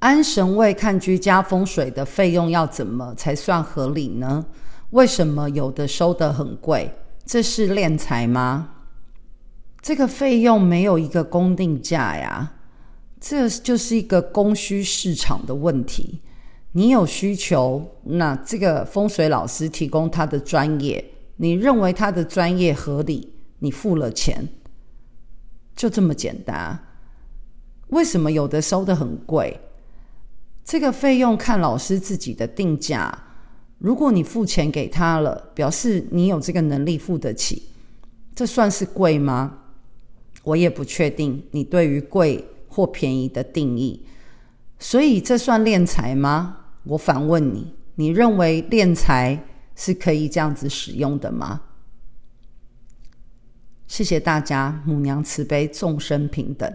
安神位看居家风水的费用要怎么才算合理呢？为什么有的收得很贵？这是敛财吗？这个费用没有一个公定价呀，这就是一个供需市场的问题。你有需求，那这个风水老师提供他的专业，你认为他的专业合理，你付了钱，就这么简单。为什么有的收得很贵？这个费用看老师自己的定价。如果你付钱给他了，表示你有这个能力付得起，这算是贵吗？我也不确定你对于贵或便宜的定义。所以这算敛财吗？我反问你，你认为敛财是可以这样子使用的吗？谢谢大家，母娘慈悲，众生平等。